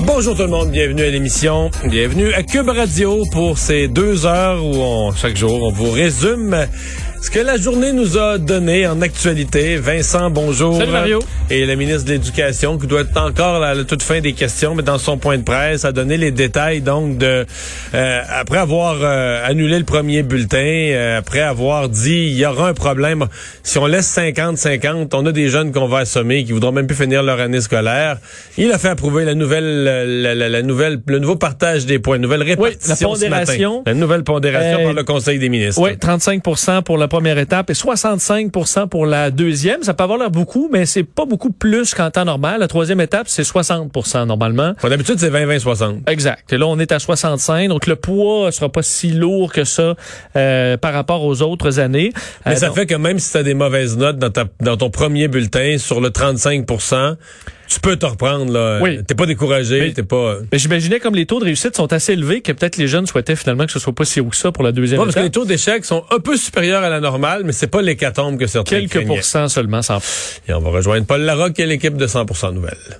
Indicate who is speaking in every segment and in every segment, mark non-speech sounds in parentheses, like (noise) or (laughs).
Speaker 1: Bonjour tout le monde, bienvenue à l'émission. Bienvenue à Cube Radio pour ces deux heures où on, chaque jour on vous résume ce que la journée nous a donné en actualité, Vincent, bonjour.
Speaker 2: Salut Mario.
Speaker 1: Et le ministre de l'Éducation, qui doit être encore à la toute fin des questions, mais dans son point de presse, a donné les détails donc de euh, après avoir euh, annulé le premier bulletin, euh, après avoir dit il y aura un problème. Si on laisse 50-50, on a des jeunes qu'on va assommer qui voudront même plus finir leur année scolaire. Il a fait approuver la nouvelle, la, la, nouvelle, le nouveau partage des points, nouvelle répartition
Speaker 2: oui, la pondération,
Speaker 1: ce matin. La nouvelle pondération par le Conseil des ministres.
Speaker 2: Oui, 35% pour la première étape et 65 pour la deuxième. Ça peut avoir l'air beaucoup, mais c'est pas beaucoup plus qu'en temps normal. La troisième étape, c'est 60% normalement.
Speaker 1: D'habitude, c'est 20-20-60.
Speaker 2: Exact. Et là, on est à 65. Donc, le poids sera pas si lourd que ça euh, par rapport aux autres années.
Speaker 1: Mais euh, ça fait que même si tu as des mauvaises notes dans, ta, dans ton premier bulletin sur le 35 tu peux te reprendre là. Oui. T'es pas découragé, t'es pas.
Speaker 2: Mais j'imaginais comme les taux de réussite sont assez élevés que peut-être les jeunes souhaitaient finalement que ce soit pas si haut que ça pour la deuxième.
Speaker 1: Non, parce que les taux d'échec sont un peu supérieurs à la normale, mais c'est pas l'hécatombe que certains
Speaker 2: Quelques pourcents seulement. Sans...
Speaker 1: Et on va rejoindre Paul Larocque et l'équipe de 100% Nouvelles.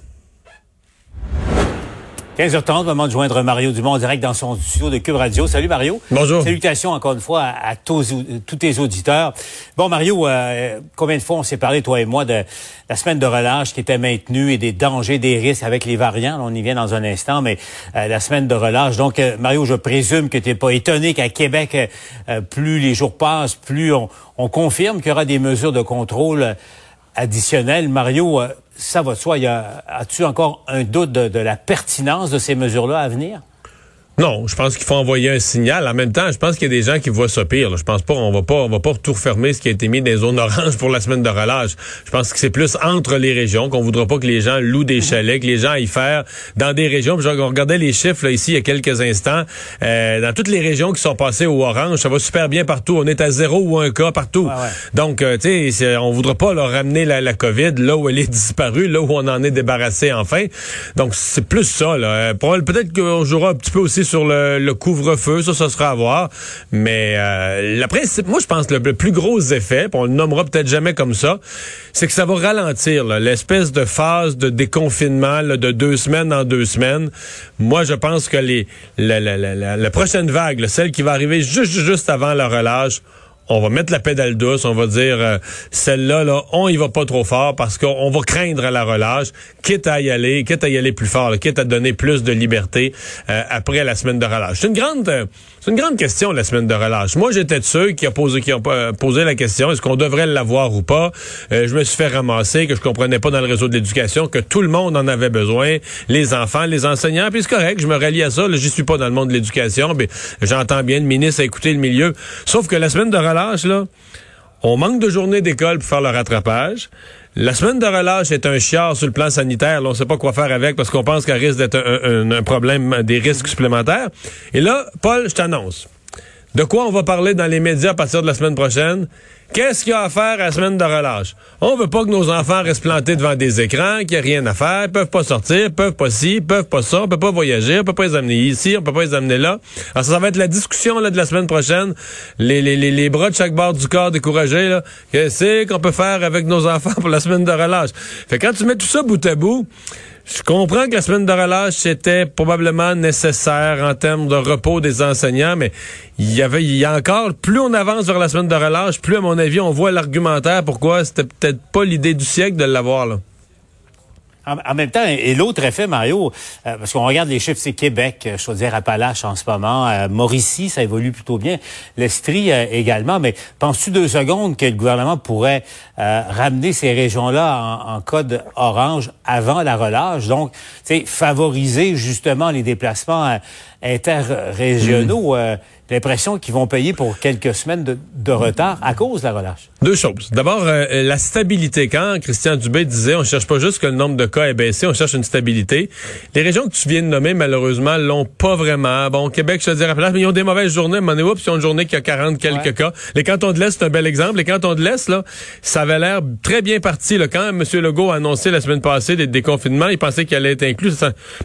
Speaker 3: 15h30, moment de joindre Mario Dumont direct dans son studio de Cube Radio. Salut Mario.
Speaker 1: Bonjour.
Speaker 3: Salutations encore une fois à, tous, tous, tes auditeurs. Bon Mario, euh, combien de fois on s'est parlé, toi et moi, de la semaine de relâche qui était maintenue et des dangers, des risques avec les variants? On y vient dans un instant, mais euh, la semaine de relâche. Donc euh, Mario, je présume que tu n'es pas étonné qu'à Québec, plus les jours passent, plus on, on confirme qu'il y aura des mesures de contrôle additionnelles. Mario, ça va de soi. As-tu encore un doute de, de la pertinence de ces mesures-là à venir?
Speaker 1: Non, je pense qu'il faut envoyer un signal. En même temps, je pense qu'il y a des gens qui voient ça pire. Je pense pas, on va pas, on va pas tout refermer ce qui a été mis dans les zones oranges pour la semaine de relâche. Je pense que c'est plus entre les régions qu'on voudra pas que les gens louent des chalets, que les gens aillent faire dans des régions. Puis, je regardais les chiffres là, ici il y a quelques instants. Euh, dans toutes les régions qui sont passées au orange, ça va super bien partout. On est à zéro ou un cas partout. Donc, euh, tu sais, on voudra pas leur ramener la, la, COVID là où elle est (laughs) disparue, là où on en est débarrassé enfin. Donc, c'est plus ça. Là. Euh, peut-être qu'on jouera un petit peu aussi sur le, couvre-feu, ça, ça sera à voir. Mais euh, le principe, moi, je pense que le, plus gros effet, on le nommera peut-être jamais comme ça, c'est que ça va ralentir l'espèce de phase de déconfinement de deux semaines en deux semaines. Moi, je pense que les la, la, la, la prochaine vague, celle qui va arriver juste, juste avant la relâche, on va mettre la pédale douce, on va dire euh, celle-là, là, on y va pas trop fort parce qu'on va craindre la relâche, quitte à y aller, quitte à y aller plus fort, quitte à donner plus de liberté euh, après la semaine de relâche. C'est une grande, euh, c'est une grande question la semaine de relâche. Moi, j'étais de ceux qui a posé, qui ont posé la question est-ce qu'on devrait l'avoir ou pas? je me suis fait ramasser que je comprenais pas dans le réseau de l'éducation que tout le monde en avait besoin, les enfants, les enseignants. Puis c'est correct, je me rallie à ça. J'y suis pas dans le monde de l'éducation, mais j'entends bien le ministre à écouter le milieu. Sauf que la semaine de relâche on manque de journées d'école pour faire le rattrapage. La semaine de relâche est un chiard sur le plan sanitaire. On ne sait pas quoi faire avec parce qu'on pense qu'elle risque d'être un, problème, des risques supplémentaires. Et là, Paul, je t'annonce. De quoi on va parler dans les médias à partir de la semaine prochaine? Qu'est-ce qu'il y a à faire à la semaine de relâche? On veut pas que nos enfants restent plantés devant des écrans, qu'il n'y ait rien à faire, ils peuvent pas sortir, ils peuvent pas ci, ils peuvent pas ça, on peut pas voyager, on peut pas les amener ici, on peut pas les amener là. Alors ça, va être la discussion de la semaine prochaine. Les, les, bras de chaque bord du corps découragés, là. Qu'est-ce qu'on peut faire avec nos enfants pour la semaine de relâche? Fait quand tu mets tout ça bout à bout, je comprends que la semaine de relâche était probablement nécessaire en termes de repos des enseignants, mais il y avait, il y a encore, plus on avance vers la semaine de relâche, plus à mon avis, on voit l'argumentaire pourquoi c'était peut-être pas l'idée du siècle de l'avoir là.
Speaker 3: En, même temps, et l'autre effet, Mario, euh, parce qu'on regarde les chiffres, c'est Québec, euh, Chaudière-Appalaches en ce moment, euh, Mauricie, ça évolue plutôt bien, l'Estrie également, mais penses-tu deux secondes que le gouvernement pourrait ramener ces régions-là en, code orange avant la relâche, donc, tu favoriser justement les déplacements interrégionaux? Mmh. L'impression qu'ils vont payer pour quelques semaines de, retard à cause de la relâche.
Speaker 1: Deux choses. D'abord, euh, la stabilité. Quand Christian Dubé disait, on cherche pas juste que le nombre de cas ait baissé, on cherche une stabilité. Les régions que tu viens de nommer, malheureusement, l'ont pas vraiment. Bon, Québec, je te dirais, mais ils ont des mauvaises journées. Mais oups, ils ont une journée qui a 40 quelques cas. Les cantons de l'Est, c'est un bel exemple. Les cantons de l'Est, là, ça avait l'air très bien parti. Là. Quand M. Legault a annoncé la semaine passée des déconfinements, il pensait qu'il allait être inclus.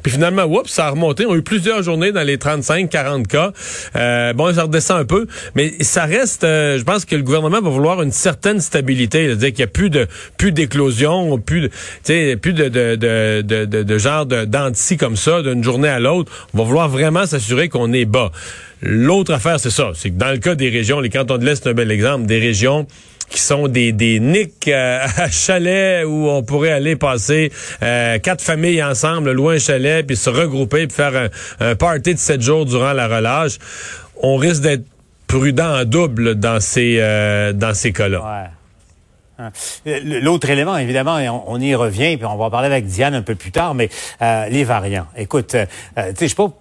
Speaker 1: Puis finalement, oups, ça a remonté. On a eu plusieurs journées dans les 35, 40 cas. Euh, bon, ça redescend un peu. Mais ça reste, euh, je pense que le gouvernement va vouloir une certaine stabilité. C'est-à-dire qu'il n'y a plus de plus d'éclosion, plus de, plus de, de, de, de, de genre d'anti comme ça, d'une journée à l'autre. On va vouloir vraiment s'assurer qu'on est bas. L'autre affaire, c'est ça. C'est que dans le cas des régions, les cantons de l'Est, c'est un bel exemple, des régions qui sont des, des nicks euh, (laughs) à chalet où on pourrait aller passer euh, quatre familles ensemble, loin un chalet, puis se regrouper, puis faire un, party de sept jours durant la relâche. On risque d'être prudent en double dans ces, euh, dans ces cas-là.
Speaker 3: Hein. L'autre élément, évidemment, on, y revient, puis on va en parler avec Diane un peu plus tard, mais les variants. Écoute, tu sais, je pas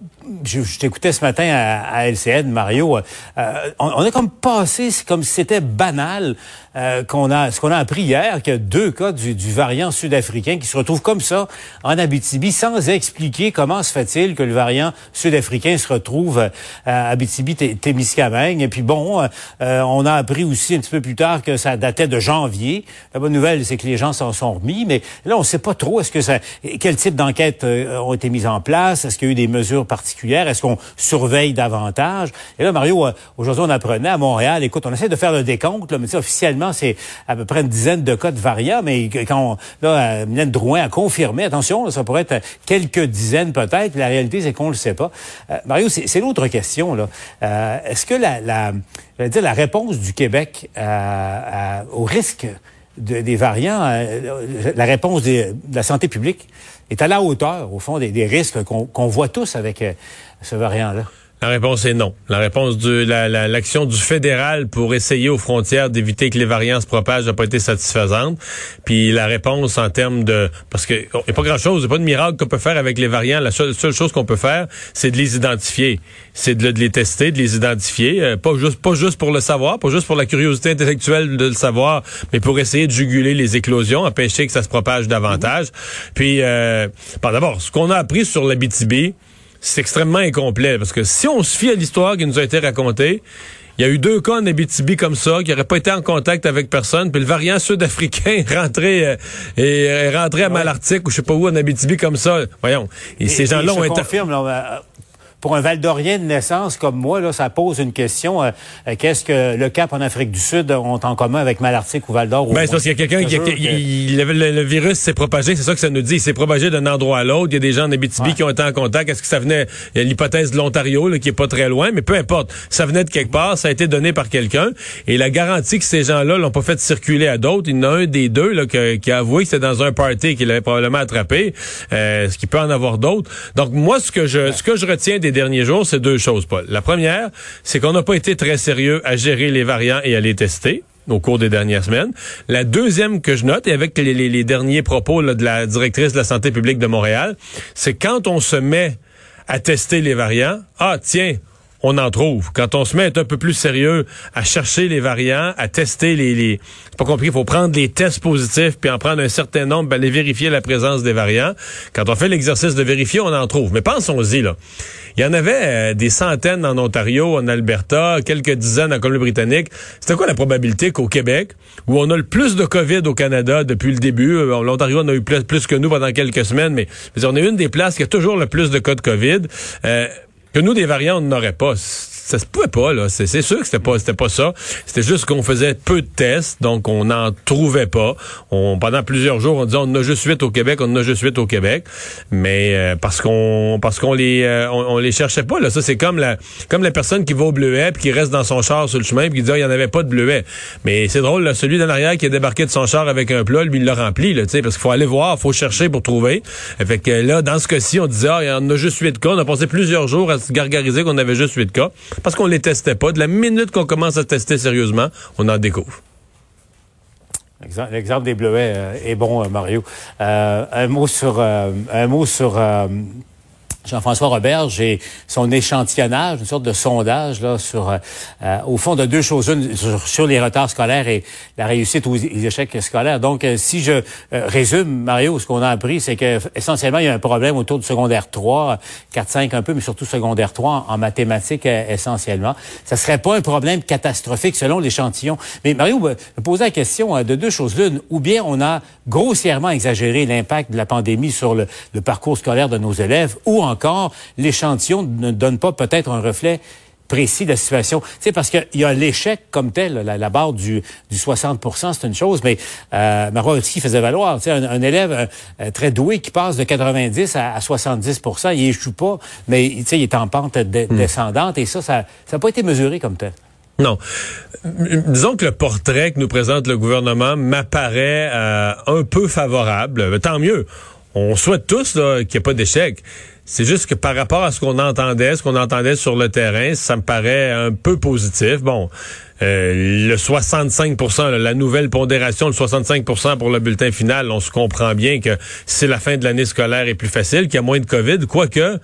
Speaker 3: je, t'écoutais ce matin à, LCN, Mario. Euh, on, est comme passé, c'est comme si c'était banal euh, qu'on a, ce qu'on a appris hier, qu'il y a deux cas du, variant sud-africain qui se retrouvent comme ça en Abitibi, sans expliquer comment se fait-il que le variant sud-africain se retrouve euh, à Abitibi-Témiscamingue. Et puis bon, on a appris aussi un petit peu plus tard que ça datait de janvier. La bonne nouvelle, c'est que les gens s'en sont remis, mais là, on ne sait pas trop. Est-ce que ça, quel type d'enquête ont été mises en place Est-ce qu'il y a eu des mesures particulières est-ce qu'on surveille davantage? Et là, Mario, euh, aujourd'hui, on apprenait à Montréal, écoute, on essaie de faire le décompte, là, mais officiellement, c'est à peu près une dizaine de cas de variants, mais quand on, là, Mylène Drouin a confirmé, attention, ça pourrait être quelques dizaines peut-être, la réalité, c'est qu'on ne le sait pas. Euh, Mario, c'est l'autre question, là. Euh, est-ce que la, la, dire, la réponse du Québec au risque des variants, la réponse de la santé publique, est à la hauteur, au fond, des, risques qu'on voit tous avec euh, ce variant-là?
Speaker 1: La réponse est non. La réponse de l'action du fédéral pour essayer aux frontières d'éviter que les variants se propagent n'a pas été satisfaisante. Puis la réponse en termes de parce que il n'y a pas grand chose, il n'y a pas de miracle qu'on peut faire avec les variants. La seule, chose qu'on peut faire, c'est de les identifier, c'est de, les tester, de les identifier, euh, pas juste pas juste pour le savoir, pas juste pour la curiosité intellectuelle de le savoir, mais pour essayer de juguler les éclosions, empêcher que ça se propage davantage. Puis euh, d'abord, ce qu'on a appris sur la BTB, c'est extrêmement incomplet. Parce que si on se fie à l'histoire qui nous a été racontée, il y a eu deux cas en Abitibi comme ça, qui n'auraient pas été en contact avec personne, puis le variant sud-africain (laughs) est rentré, euh, est, rentré à Malartic ou je sais pas où en Abitibi comme ça. Voyons. Et, ces gens-là ont été
Speaker 3: pour un Valdorien de naissance comme moi, là, ça pose une question. Euh, euh, qu'est-ce que le Cap en Afrique du Sud ont en commun avec Malartic ou Val d'Or?
Speaker 1: Ben, c'est parce qu'il y a quelqu'un qui, le, virus s'est propagé, c'est ça que ça nous dit. Il s'est propagé d'un endroit à l'autre. Il y a des gens en Abitibi qui ont été en contact. Est-ce que ça venait, il y a l'hypothèse de l'Ontario, qui est pas très loin, mais peu importe. Ça venait de quelque part, ça a été donné par quelqu'un. Et la garantie que ces gens-là l'ont pas fait circuler à d'autres, il y en a un des deux, là, qui a avoué que c'était dans un party qu'il avait probablement attrapé. Euh, ce qui peut en avoir d'autres. Donc, moi, ce que je, ce que je retiens des derniers jours, c'est deux choses, Paul. La première, c'est qu'on n'a pas été très sérieux à gérer les variants et à les tester au cours des dernières semaines. La deuxième que je note, et avec les, derniers propos de la directrice de la santé publique de Montréal, c'est quand on se met à tester les variants, ah tiens, on en trouve. Quand on se met un peu plus sérieux à chercher les variants, à tester les... les pas compliqué, il faut prendre les tests positifs, puis en prendre un certain nombre, ben, aller vérifier la présence des variants. Quand on fait l'exercice de vérifier, on en trouve. Mais pensons-y, là. Il y en avait euh, des centaines en Ontario, en Alberta, quelques dizaines en Colombie-Britannique. C'était quoi la probabilité qu'au Québec, où on a le plus de COVID au Canada depuis le début, euh, l'Ontario en a eu plus, plus, que nous pendant quelques semaines, mais on est une des places qui a toujours le plus de cas de COVID. Euh, que nous, des variants, on n'aurait pas ça se pouvait pas là. C'est sûr que c'était pas c'était pas ça. C'était juste qu'on faisait peu de tests, donc on n'en trouvait pas. On pendant plusieurs jours, on disait on en a juste huit au Québec, on en a juste huit au Québec, mais euh, parce qu'on parce qu'on les euh, on, les cherchait pas là. Ça c'est comme la comme la personne qui va au bleuet puis qui reste dans son char sur le chemin puis qui dit ah, il y en avait pas de bleuet. Mais c'est drôle là, celui d'en arrière qui a débarqué de son char avec un plat, lui il l'a rempli là, tu sais parce qu'il faut aller voir, faut chercher pour trouver. Fait que là dans ce cas-ci, on disait ah il y en a juste huit cas. On a passé plusieurs jours à se gargariser qu'on avait juste huit cas parce qu'on les testait pas. De la minute qu'on commence à tester sérieusement, on en découvre.
Speaker 3: L'exemple des bleuets euh, est bon, euh, Mario. Euh, un mot sur un mot sur Jean-François Robert, j'ai son échantillonnage, une sorte de sondage là sur, euh, euh, au fond de deux choses, une sur, les retards scolaires et la réussite ou les échecs scolaires. Donc, euh, si je résume, Mario, ce qu'on a appris, c'est que essentiellement il y a un problème autour du secondaire 3, 4-5 un peu, mais surtout secondaire 3 en, mathématiques essentiellement. Ça serait pas un problème catastrophique selon l'échantillon. Mais Mario me posait la question de deux choses l'une, ou bien on a grossièrement exagéré l'impact de la pandémie sur le, le parcours scolaire de nos élèves, ou en encore, l'échantillon ne donne pas peut-être un reflet précis de la situation. Tu sais, parce qu'il y a l'échec comme tel, la, barre du, du 60% c'est une chose, mais euh, Marois faisait valoir, tu sais, un, élève euh, euh, très doué qui passe de 90 à, 70% il échoue pas, mais tu sais, il est en pente hmm. descendante et ça, ça n'a pas été mesuré comme tel.
Speaker 1: Non. Disons que le portrait que nous présente le gouvernement m'apparaît euh, un peu favorable. Tant mieux. On souhaite tous qu'il n'y ait pas d'échec. C'est juste que par rapport à ce qu'on entendait, ce qu'on entendait sur le terrain, ça me paraît un peu positif. Bon, euh, le 65% la nouvelle pondération, le 65% pour le bulletin final, on se comprend bien que c'est la fin de l'année scolaire est plus facile, qu'il y a moins de COVID, quoique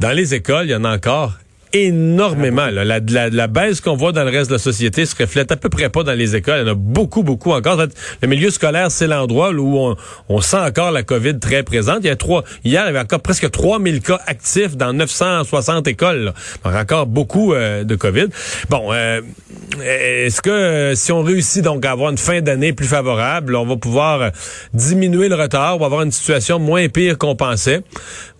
Speaker 1: dans les écoles, il y en a encore énormément. La, la, la, baisse qu'on voit dans le reste de la société se reflète à peu près pas dans les écoles. Il y en a beaucoup, beaucoup encore. le milieu scolaire, c'est l'endroit où on, on, sent encore la COVID très présente. Il y a trois, hier, il y avait encore presque 3000 cas actifs dans 960 écoles. Donc encore beaucoup euh, de COVID. Bon, euh, est-ce que euh, si on réussit donc à avoir une fin d'année plus favorable, on va pouvoir diminuer le retard, on va avoir une situation moins pire qu'on pensait?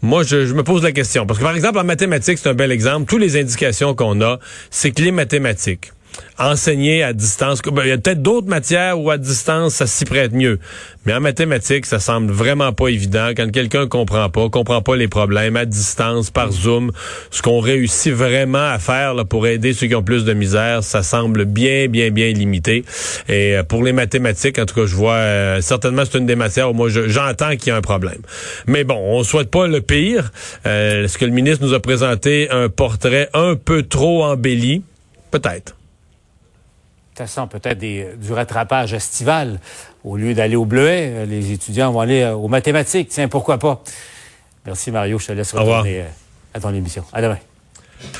Speaker 1: Moi, je, je me pose la question. Parce que par exemple, en mathématiques, c'est un bel exemple les indications qu'on a, c'est que les mathématiques, enseigner à distance. Ben, il y a peut-être d'autres matières où à distance, ça s'y prête mieux. Mais en mathématiques, ça semble vraiment pas évident. Quand quelqu'un comprend pas, comprend pas les problèmes à distance, par Zoom, ce qu'on réussit vraiment à faire là, pour aider ceux qui ont plus de misère, ça semble bien, bien, bien limité. Et euh, pour les mathématiques, en tout cas, je vois euh, certainement c'est une des matières où moi j'entends qu'il y a un problème. Mais bon, on souhaite pas le pire. Euh, est-ce que le ministre nous a présenté un portrait un peu trop embelli? Peut-être
Speaker 3: façon peut-être du rattrapage estival. Au lieu d'aller au bleuet, euh, les étudiants vont aller euh, aux mathématiques. Tiens, pourquoi pas? Merci Mario, je te laisse retourner euh, à ton émission. À demain.